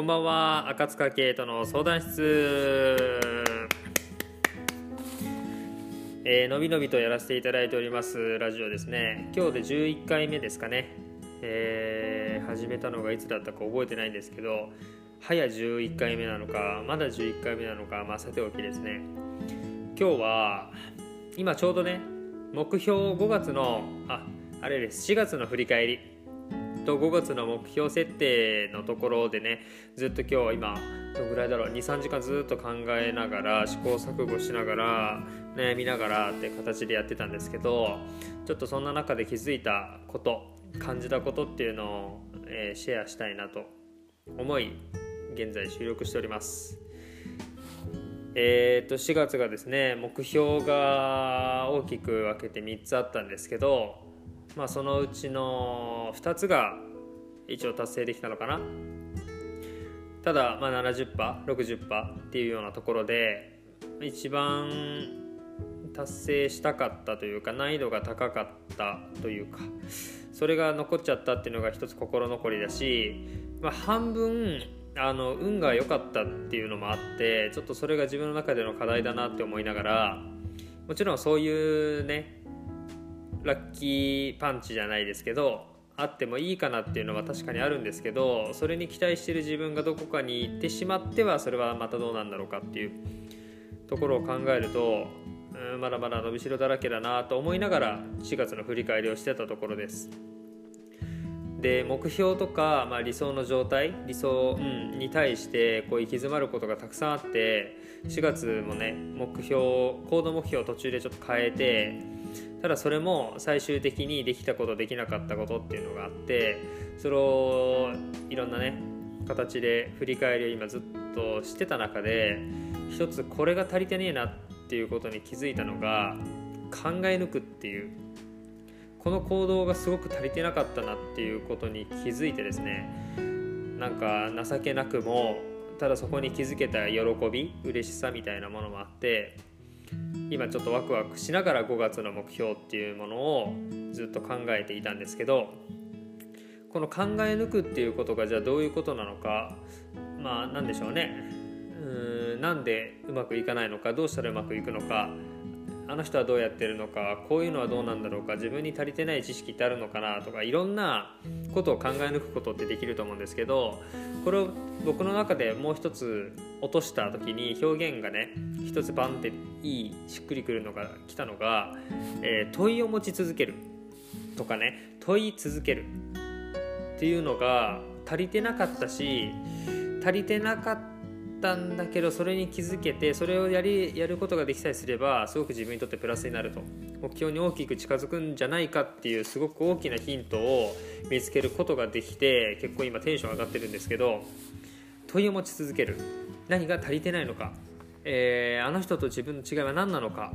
こんばんは赤塚圭人の相談室。えー、のびのびとやらせていただいておりますラジオですね。今日で11回目ですかね、えー、始めたのがいつだったか覚えてないんですけど早11回目なのかまだ11回目なのかまあさておきですね。今日は今ちょうどね目標5月のああれです4月の振り返り。と5月の目標設定のところでねずっと今日今どのぐらいだろう？23時間ずっと考えながら試行錯誤しながら悩みながらって形でやってたんですけどちょっとそんな中で気づいたこと感じたことっていうのを、えー、シェアしたいなと思い現在収録しております。えー、と4月がですね目標が大きく分けて3つあったんですけどまあ、そのうちの2つが一応達成できたのかな。ただ、まあ、70%60% っていうようなところで一番達成したかったというか難易度が高かったというかそれが残っちゃったっていうのが一つ心残りだし、まあ、半分あの運が良かったっていうのもあってちょっとそれが自分の中での課題だなって思いながらもちろんそういうねラッキーパンチじゃないですけどあってもいいかなっていうのは確かにあるんですけどそれに期待してる自分がどこかに行ってしまってはそれはまたどうなんだろうかっていうところを考えるとうんまだまだ伸びしろだらけだなと思いながら4月の振り返りをしてたところです。で目標とか、まあ、理想の状態理想、うん、に対してこう行き詰まることがたくさんあって4月もね目標行動目標を途中でちょっと変えてただそれも最終的にできたことできなかったことっていうのがあってそれをいろんなね形で振り返りを今ずっとしてた中で一つこれが足りてねえなっていうことに気づいたのが考え抜くっていう。この行動がすごく足りてなかったなっていうことに気づいてですねなんか情けなくもただそこに気づけた喜び嬉しさみたいなものもあって今ちょっとワクワクしながら5月の目標っていうものをずっと考えていたんですけどこの考え抜くっていうことがじゃあどういうことなのかまあ何でしょうね。うーんなんでうまくいかないのかどうしたらうまくいくのかあの人はどうやってるのかこういうのはどうなんだろうか自分に足りてない知識ってあるのかなとかいろんなことを考え抜くことってできると思うんですけどこれを僕の中でもう一つ落とした時に表現がね一つバンっていいしっくりくるのが来たのが、えー、問いを持ち続けるとかね問い続けるっていうのが足りてなかったし足りてなかったたんだけどそれに気づけてそれをやりやることができさえすればすごく自分にとってプラスになると。目標に大きく近づくんじゃないかっていうすごく大きなヒントを見つけることができて結構今テンション上がってるんですけど問いを持ち続ける。何が足りてないのか。えー、あの人と自分の違いは何なのか、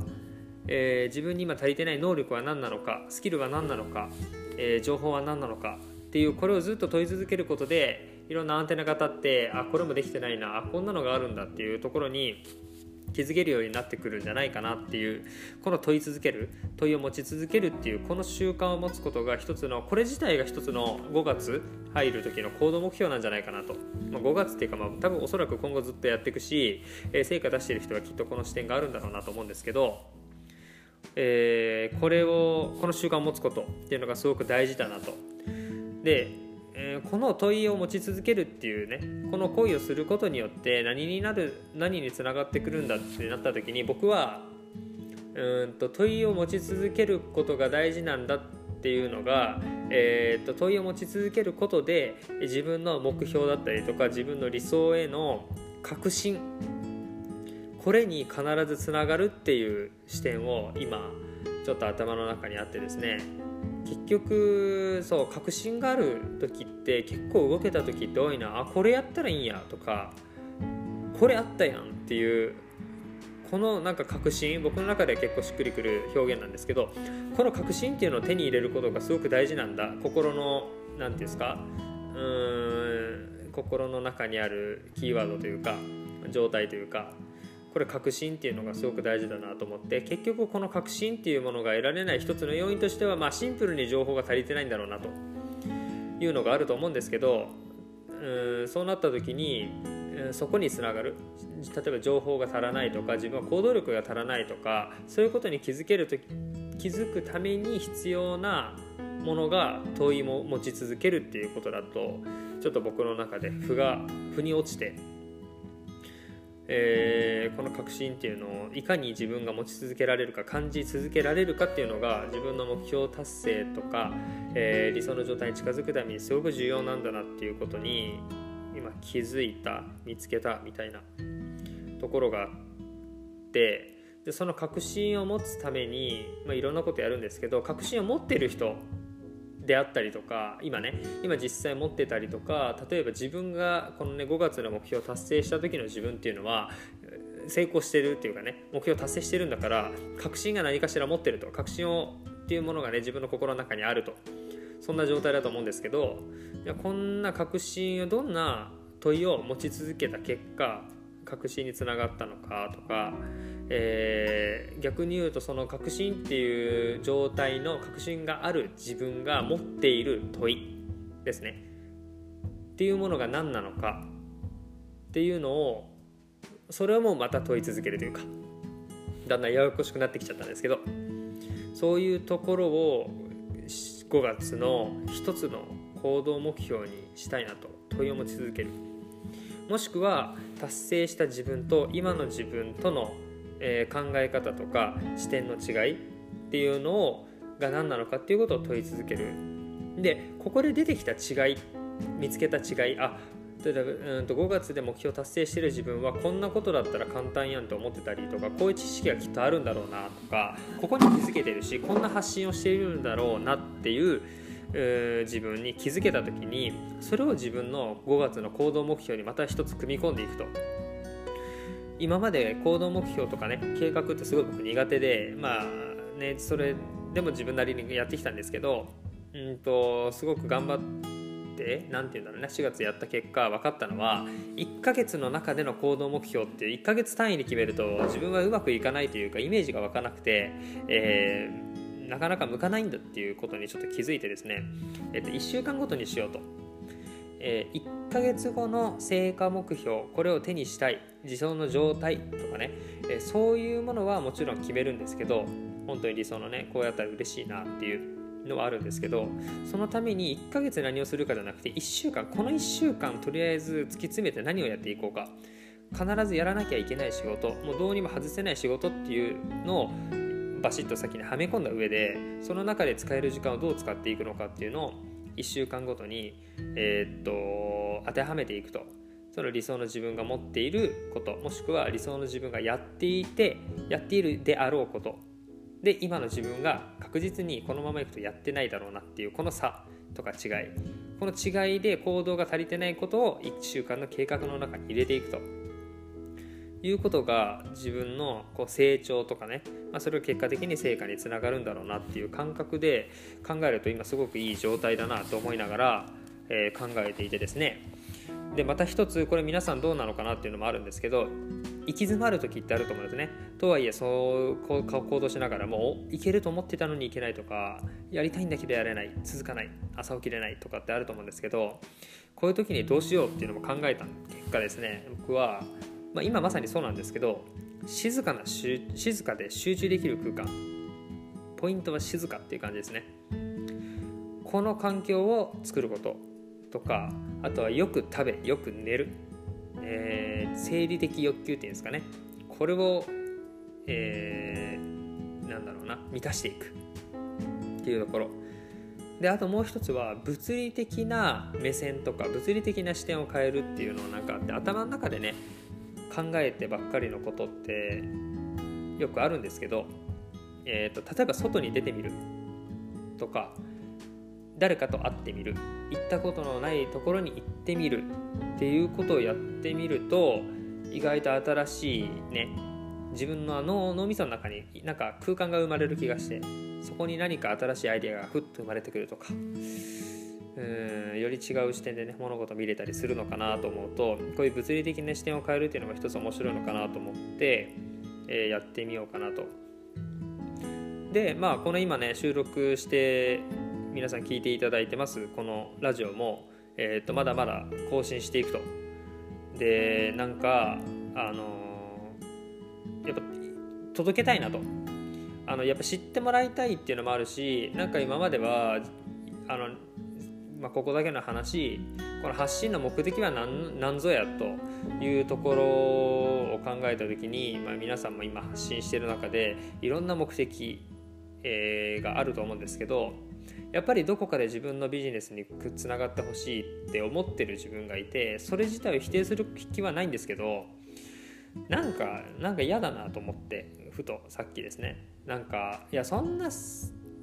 えー、自分に今足りてない能力は何なのか。スキルは何なのか、えー、情報は何なのか。っていうこれをずっと問い続けることでいろんなアンテナが立ってあこれもできてないなあこんなのがあるんだっていうところに気づけるようになってくるんじゃないかなっていうこの問い続ける問いを持ち続けるっていうこの習慣を持つことが一つのこれ自体が一つの5月入る時の行動目標なんじゃないかなと、まあ、5月っていうか、まあ、多分おそらく今後ずっとやっていくし、えー、成果出してる人はきっとこの視点があるんだろうなと思うんですけど、えー、これをこの習慣を持つことっていうのがすごく大事だなと。でえー、この問いを持ち続けるっていうねこの行為をすることによって何になる何につながってくるんだってなった時に僕はうんと問いを持ち続けることが大事なんだっていうのが、えー、と問いを持ち続けることで自分の目標だったりとか自分の理想への確信これに必ずつながるっていう視点を今ちょっと頭の中にあってですね結局そう確信がある時って結構動けた時って多いな。あこれやったらいいんやとかこれあったやんっていうこのなんか確信僕の中では結構しっくりくる表現なんですけどこの確信っていうのを手に入れることがすごく大事なんだ。心の何て言うんですかうーん心の中にあるキーワードというか状態というか。これ確信っていうのがすごく大事だなと思って結局この確信っていうものが得られない一つの要因としては、まあ、シンプルに情報が足りてないんだろうなというのがあると思うんですけどうんそうなった時にそこにつながる。例えば情報が足らないとか自分は行動力が足らないとかそういうことに気づけると気づくために必要なものが問いも持ち続けるっていうことだとちょっと僕の中で負が負に落ちて、えー、この確信っていうのをいかに自分が持ち続けられるか感じ続けられるかっていうのが自分の目標達成とか、えー、理想の状態に近づくためにすごく重要なんだなっていうことに今気づいた見つけたみたいなところがあってでその確信を持つために、まあ、いろんなことやるんですけど確信を持ってる人であったりとか今ね今実際持ってたりとか例えば自分がこのね5月の目標を達成した時の自分っていうのは成功してるっていうかね目標を達成してるんだから確信が何かしら持ってると確信をっていうものがね自分の心の中にあると。そんな状態だと思うんですけどいやこんな確信をどんな問いを持ち続けた結果確信につながったのかとか、えー、逆に言うとその確信っていう状態の確信がある自分が持っている問いですね。っていうものが何なのか。っていうのをそれをもうまた問い続けるというかだんだんややこしくなってきちゃったんですけどそういうところを5月の一つの行動目標にしたいなと問いを持ち続ける。もしくは達成した自分と今の自分との、えー、考え方とか視点の違いっていうのをが何なのかっていうことを問い続ける。でここで出てきた違い見つけた違いあ例えばうんと5月で目標達成してる自分はこんなことだったら簡単やんと思ってたりとかこういう知識がきっとあるんだろうなとかここに気づけてるしこんな発信をしているんだろうなっていう自分に気づけた時にそれを自分の5月の行動目標にまた一つ組み込んでいくと。今まで行動目標とかね計画ってすごい僕苦手でまあねそれでも自分なりにやってきたんですけどうんとすごく頑張って何て言うんだろうね4月やった結果分かったのは1ヶ月の中での行動目標って1ヶ月単位で決めると自分はうまくいかないというかイメージが湧かなくて、えーなかなか向かないんだっていうことにちょっと気づいてですね、えっと、1週間ごとにしようと、え、1ヶ月後の成果目標これを手にしたい理想の状態とかね、え、そういうものはもちろん決めるんですけど本当に理想のねこうやったら嬉しいなっていうのはあるんですけどそのために1ヶ月何をするかじゃなくて1週間この1週間とりあえず突き詰めて何をやっていこうか。必ずやらなきゃいけない仕事もうどうにも外せない仕事っていうのをバシッと先にはめ込んだ上でその中で使える時間をどう使っていくのかっていうのを1週間ごとに、えー、っと当てはめていくと。その理想の自分が持っていることもしくは理想の自分がやっていてやっているであろうこと。で今の自分が確実にこのままいくとやってないだろうなっていうこの差とか違い。この違いで行動が足りてないことを1週間の計画の中に入れていくと。いうことが自分のこう成長とかね、まあ、それが結果的に成果につながるんだろうなっていう感覚で考えると今すごくいい状態だなと思いながら、えー、考えていてですね。でまた一つこれ皆さんどうなのかなっていうのもあるんですけど行き詰まる時ってあると思うんですね。とはいえそうこう行動しながらも行けると思ってたのに行けないとかやりたいんだけどやれない続かない朝起きれないとかってあると思うんですけどこういう時にどうしようっていうのも考えた結果ですね僕はまあ、今まさにそうなんですけど静かな静かで集中できる空間。ポイントは静かっていう感じですね。この環境を作ること。とかあとはよく食べよく寝る、えー、生理的欲求っていうんですかね。これを、えー、なんだろうな満たしていく。っていうところ。であともう一つは物理的な目線とか物理的な視点を変えるっていうのをなんかあって頭の中でね考えてばっかりのことってよくあるんですけど、えーと、例えば外に出てみるとか誰かと会ってみる行ったことのないところに行ってみるっていうことをやってみると意外と新しいね自分の脳脳みその中になんか空間が生まれる気がしてそこに何か新しいアイデアがふっと生まれてくるとかうんより違う視点でね物事見れたりするのかなと思うとこういう物理的な視点を変えるっていうのが一つ面白いのかなと思って、えー、やってみようかなと。でまあこの今ね収録して皆さん聞いていただいてますこのラジオも、えー、とまだまだ更新していくとでなんかあのやっぱ届けたいなとあのやっぱ知ってもらいたいっていうのもあるしなんか今まではあの、まあ、ここだけの話この発信の目的は何何ぞやというところを考えた時に、まあ、皆さんも今発信してる中でいろんな目的、えー、があると思うんですけどやっぱりどこかで自分のビジネスにつながってほしいって思ってる自分がいてそれ自体を否定する気はないんですけどなんかなんか嫌だなと思ってふとさっきですね。なんかいやそんな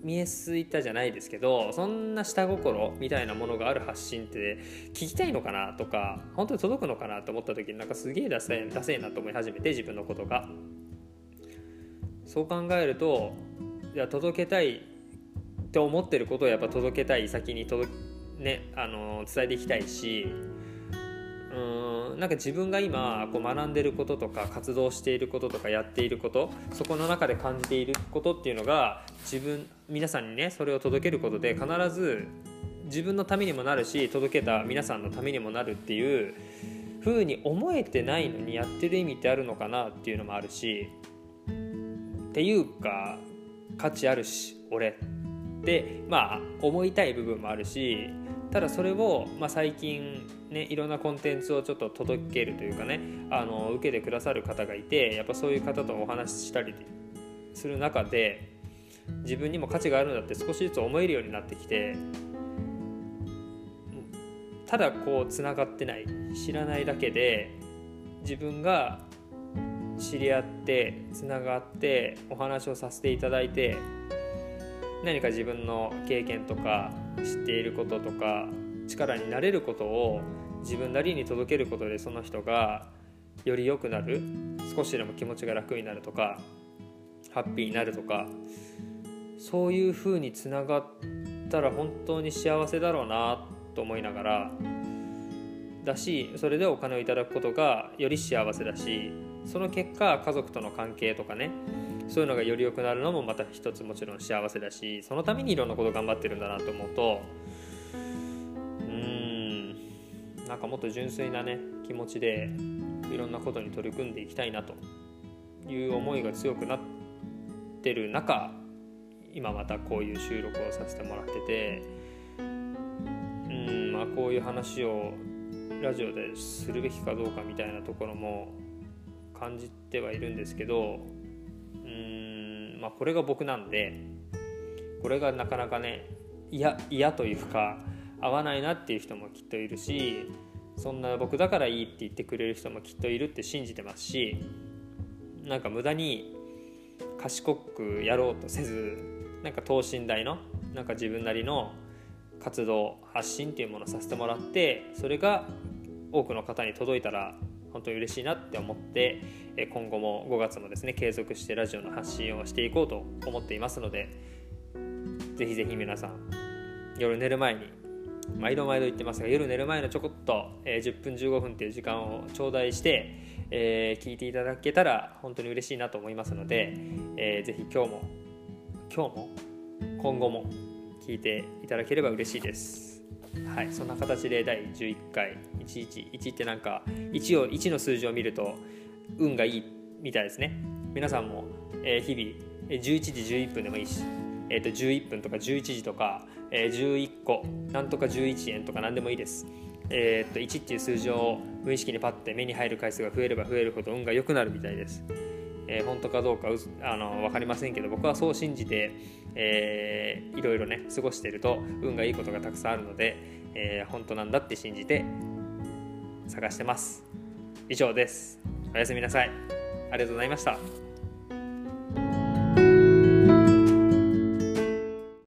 見えすいたじゃないですけどそんな下心みたいなものがある発信って聞きたいのかなとか本当に届くのかなと思った時になんかすげえダセダセえなと思い始めて自分のことが。そう考えるといや届けたいって思ってることをやっぱ届けたい先に届ねあの伝えていきたいしうんなんか自分が今こう学んでることとか活動していることとかやっていることそこの中で感じていることっていうのが自分皆さんにねそれを届けることで必ず自分のためにもなるし届けた皆さんのためにもなるっていう風に思えてないのにやってる意味ってあるのかなっていうのもあるしっていうか価値あるし俺。ってまあ思いたい部分もあるしただそれを、まあ、最近ねいろんなコンテンツをちょっと届けるというかねあの受けてくださる方がいてやっぱそういう方とお話ししたりする中で自分にも価値があるんだって少しずつ思えるようになってきてただこうつながってない知らないだけで自分が知り合ってつながってお話をさせていただいて何か自分の経験とか知っていることとか力になれることを自分なりに届けることでその人がより良くなる少しでも気持ちが楽になるとかハッピーになるとかそういう風につながったら本当に幸せだろうなと思いながらだしそれでお金をいただくことがより幸せだしその結果家族との関係とかねそういうのがより良くなるのもまた一つもちろん幸せだしそのためにいろんなこと頑張ってるんだなと思うとうんなんかもっと純粋なね気持ちでいろんなことに取り組んでいきたいなという思いが強くなってる中今またこういう収録をさせてもらっててうんまあこういう話をラジオでするべきかどうかみたいなところも感じてはいるんですけどまあ、これが僕なんでこれがなかなかね嫌というか合わないなっていう人もきっといるしそんな僕だからいいって言ってくれる人もきっといるって信じてますしなんか無駄に賢くやろうとせずなんか等身大のなんか自分なりの活動発信っていうものをさせてもらってそれが多くの方に届いたら本当に嬉しいなって思って今後も5月もですね継続してラジオの発信をしていこうと思っていますのでぜひぜひ皆さん夜寝る前に毎度毎度言ってますが夜寝る前のちょこっと、え10分15分っていう時間を頂戴して、えー、聞いていただけたら本当に嬉しいなと思いますので、えー、ぜひ今日も今日も今後も聞いていただければ嬉しいです。はい、そんな形で第11回111ってなんか 1, を1の数字を見ると運がいいみたいですね。皆さんも、え、日々11時11分でもいいし、えー、と11分とか11時とか、えー、11個なんとか11円とか何でもいいです、えー、と1っていう数字を無意識にパッて目に入る回数が増えれば増えるほど運が良くなるみたいです。えー、本当かどうかあの分かりませんけど僕はそう信じて、えー、いろいろね過ごしてると運がいいことがたくさんあるので、えー、本当なんだって信じて探してます。以上です。おやすみなさい。ありがとうございました。